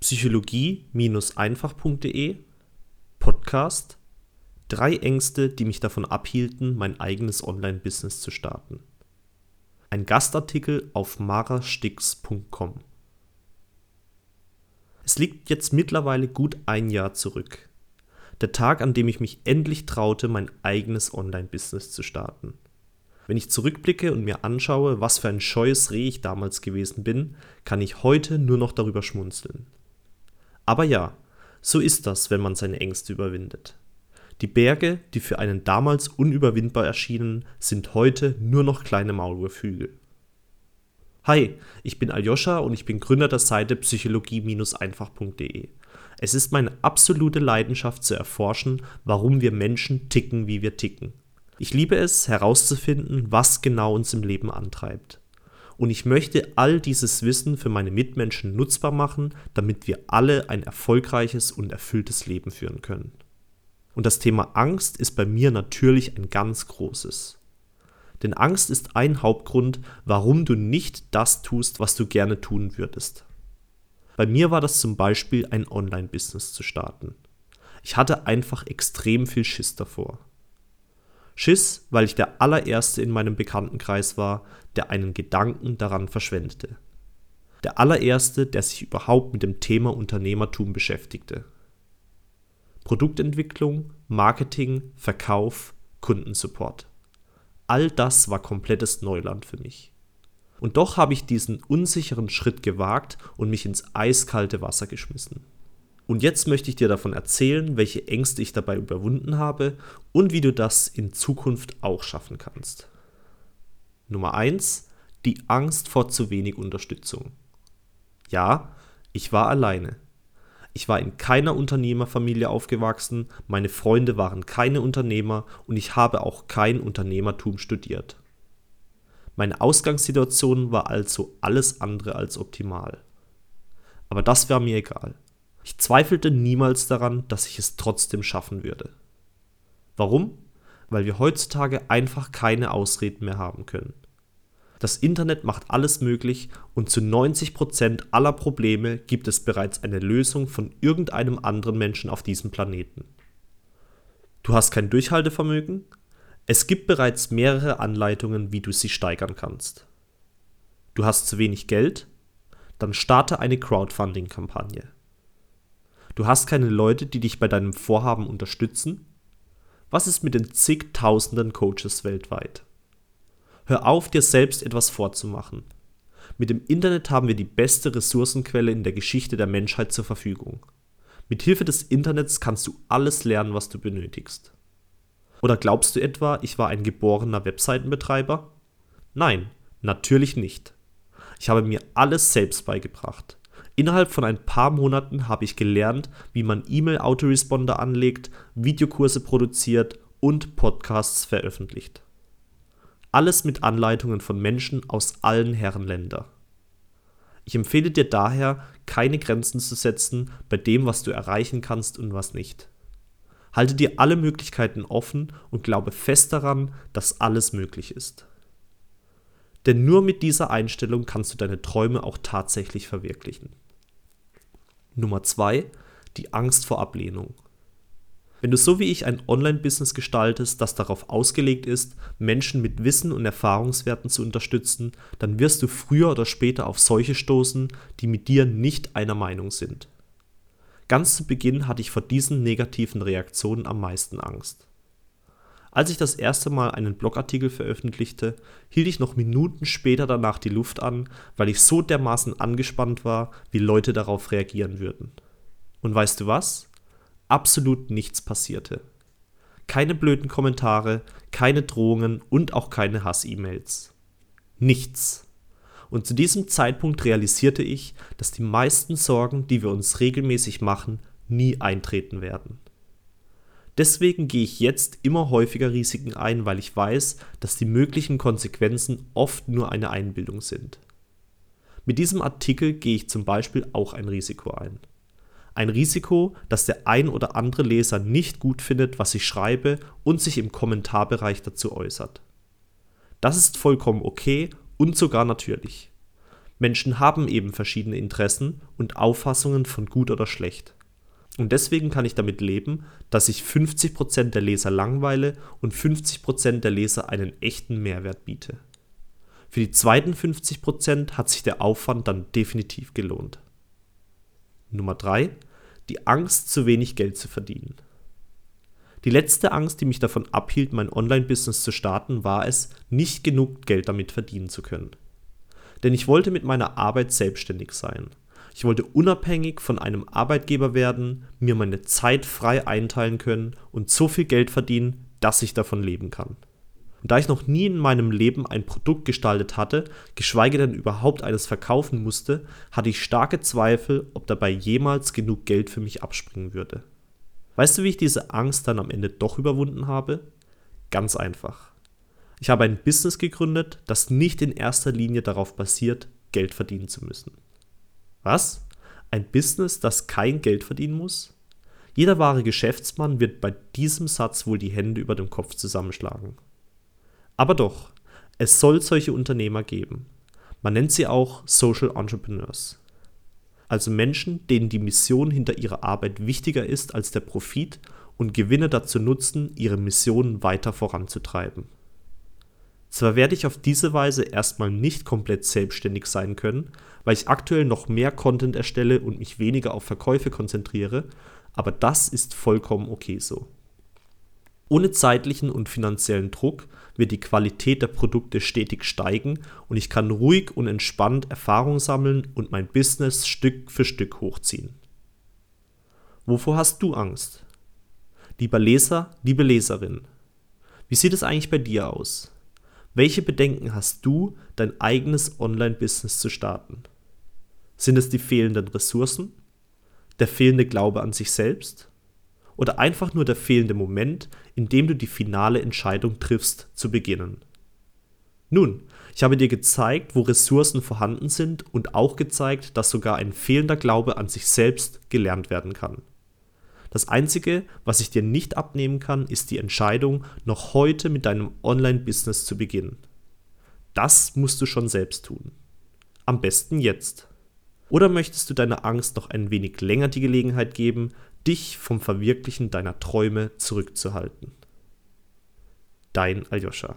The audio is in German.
psychologie-einfach.de Podcast Drei Ängste, die mich davon abhielten, mein eigenes Online-Business zu starten. Ein Gastartikel auf marastix.com. Es liegt jetzt mittlerweile gut ein Jahr zurück. Der Tag, an dem ich mich endlich traute, mein eigenes Online-Business zu starten. Wenn ich zurückblicke und mir anschaue, was für ein scheues Reh ich damals gewesen bin, kann ich heute nur noch darüber schmunzeln. Aber ja, so ist das, wenn man seine Ängste überwindet. Die Berge, die für einen damals unüberwindbar erschienen, sind heute nur noch kleine Maulwurfhügel. Hi, ich bin Aljoscha und ich bin Gründer der Seite psychologie-einfach.de. Es ist meine absolute Leidenschaft zu erforschen, warum wir Menschen ticken, wie wir ticken. Ich liebe es, herauszufinden, was genau uns im Leben antreibt und ich möchte all dieses Wissen für meine Mitmenschen nutzbar machen, damit wir alle ein erfolgreiches und erfülltes Leben führen können. Und das Thema Angst ist bei mir natürlich ein ganz großes. Denn Angst ist ein Hauptgrund, warum du nicht das tust, was du gerne tun würdest. Bei mir war das zum Beispiel ein Online-Business zu starten. Ich hatte einfach extrem viel Schiss davor. Schiss, weil ich der allererste in meinem Bekanntenkreis war, der einen Gedanken daran verschwendete. Der allererste, der sich überhaupt mit dem Thema Unternehmertum beschäftigte. Produktentwicklung, Marketing, Verkauf, Kundensupport. All das war komplettes Neuland für mich. Und doch habe ich diesen unsicheren Schritt gewagt und mich ins eiskalte Wasser geschmissen. Und jetzt möchte ich dir davon erzählen, welche Ängste ich dabei überwunden habe und wie du das in Zukunft auch schaffen kannst. Nummer 1. Die Angst vor zu wenig Unterstützung. Ja, ich war alleine. Ich war in keiner Unternehmerfamilie aufgewachsen, meine Freunde waren keine Unternehmer und ich habe auch kein Unternehmertum studiert. Meine Ausgangssituation war also alles andere als optimal. Aber das war mir egal. Ich zweifelte niemals daran, dass ich es trotzdem schaffen würde. Warum? Weil wir heutzutage einfach keine Ausreden mehr haben können. Das Internet macht alles möglich und zu 90 Prozent aller Probleme gibt es bereits eine Lösung von irgendeinem anderen Menschen auf diesem Planeten. Du hast kein Durchhaltevermögen? Es gibt bereits mehrere Anleitungen, wie du sie steigern kannst. Du hast zu wenig Geld? Dann starte eine Crowdfunding-Kampagne. Du hast keine Leute, die dich bei deinem Vorhaben unterstützen? Was ist mit den zigtausenden Coaches weltweit? Hör auf, dir selbst etwas vorzumachen. Mit dem Internet haben wir die beste Ressourcenquelle in der Geschichte der Menschheit zur Verfügung. Mit Hilfe des Internets kannst du alles lernen, was du benötigst. Oder glaubst du etwa, ich war ein geborener Webseitenbetreiber? Nein, natürlich nicht. Ich habe mir alles selbst beigebracht. Innerhalb von ein paar Monaten habe ich gelernt, wie man E-Mail-Autoresponder anlegt, Videokurse produziert und Podcasts veröffentlicht. Alles mit Anleitungen von Menschen aus allen Herrenländern. Ich empfehle dir daher, keine Grenzen zu setzen bei dem, was du erreichen kannst und was nicht. Halte dir alle Möglichkeiten offen und glaube fest daran, dass alles möglich ist. Denn nur mit dieser Einstellung kannst du deine Träume auch tatsächlich verwirklichen. Nummer zwei, die Angst vor Ablehnung. Wenn du so wie ich ein Online-Business gestaltest, das darauf ausgelegt ist, Menschen mit Wissen und Erfahrungswerten zu unterstützen, dann wirst du früher oder später auf solche stoßen, die mit dir nicht einer Meinung sind. Ganz zu Beginn hatte ich vor diesen negativen Reaktionen am meisten Angst. Als ich das erste Mal einen Blogartikel veröffentlichte, hielt ich noch Minuten später danach die Luft an, weil ich so dermaßen angespannt war, wie Leute darauf reagieren würden. Und weißt du was? Absolut nichts passierte. Keine blöden Kommentare, keine Drohungen und auch keine Hass-E-Mails. Nichts. Und zu diesem Zeitpunkt realisierte ich, dass die meisten Sorgen, die wir uns regelmäßig machen, nie eintreten werden. Deswegen gehe ich jetzt immer häufiger Risiken ein, weil ich weiß, dass die möglichen Konsequenzen oft nur eine Einbildung sind. Mit diesem Artikel gehe ich zum Beispiel auch ein Risiko ein. Ein Risiko, dass der ein oder andere Leser nicht gut findet, was ich schreibe und sich im Kommentarbereich dazu äußert. Das ist vollkommen okay und sogar natürlich. Menschen haben eben verschiedene Interessen und Auffassungen von gut oder schlecht. Und deswegen kann ich damit leben, dass ich 50% der Leser langweile und 50% der Leser einen echten Mehrwert biete. Für die zweiten 50% hat sich der Aufwand dann definitiv gelohnt. Nummer 3. Die Angst, zu wenig Geld zu verdienen. Die letzte Angst, die mich davon abhielt, mein Online-Business zu starten, war es, nicht genug Geld damit verdienen zu können. Denn ich wollte mit meiner Arbeit selbstständig sein. Ich wollte unabhängig von einem Arbeitgeber werden, mir meine Zeit frei einteilen können und so viel Geld verdienen, dass ich davon leben kann. Und da ich noch nie in meinem Leben ein Produkt gestaltet hatte, geschweige denn überhaupt eines verkaufen musste, hatte ich starke Zweifel, ob dabei jemals genug Geld für mich abspringen würde. Weißt du, wie ich diese Angst dann am Ende doch überwunden habe? Ganz einfach. Ich habe ein Business gegründet, das nicht in erster Linie darauf basiert, Geld verdienen zu müssen. Was? Ein Business, das kein Geld verdienen muss? Jeder wahre Geschäftsmann wird bei diesem Satz wohl die Hände über dem Kopf zusammenschlagen. Aber doch, es soll solche Unternehmer geben. Man nennt sie auch Social Entrepreneurs. Also Menschen, denen die Mission hinter ihrer Arbeit wichtiger ist als der Profit und Gewinne dazu nutzen, ihre Mission weiter voranzutreiben. Zwar werde ich auf diese Weise erstmal nicht komplett selbstständig sein können, weil ich aktuell noch mehr Content erstelle und mich weniger auf Verkäufe konzentriere, aber das ist vollkommen okay so. Ohne zeitlichen und finanziellen Druck wird die Qualität der Produkte stetig steigen und ich kann ruhig und entspannt Erfahrung sammeln und mein Business Stück für Stück hochziehen. Wovor hast du Angst? Lieber Leser, liebe Leserin, wie sieht es eigentlich bei dir aus? Welche Bedenken hast du, dein eigenes Online-Business zu starten? Sind es die fehlenden Ressourcen? Der fehlende Glaube an sich selbst? Oder einfach nur der fehlende Moment, in dem du die finale Entscheidung triffst, zu beginnen? Nun, ich habe dir gezeigt, wo Ressourcen vorhanden sind und auch gezeigt, dass sogar ein fehlender Glaube an sich selbst gelernt werden kann. Das Einzige, was ich dir nicht abnehmen kann, ist die Entscheidung, noch heute mit deinem Online-Business zu beginnen. Das musst du schon selbst tun. Am besten jetzt. Oder möchtest du deiner Angst noch ein wenig länger die Gelegenheit geben, dich vom Verwirklichen deiner Träume zurückzuhalten? Dein Aljoscha.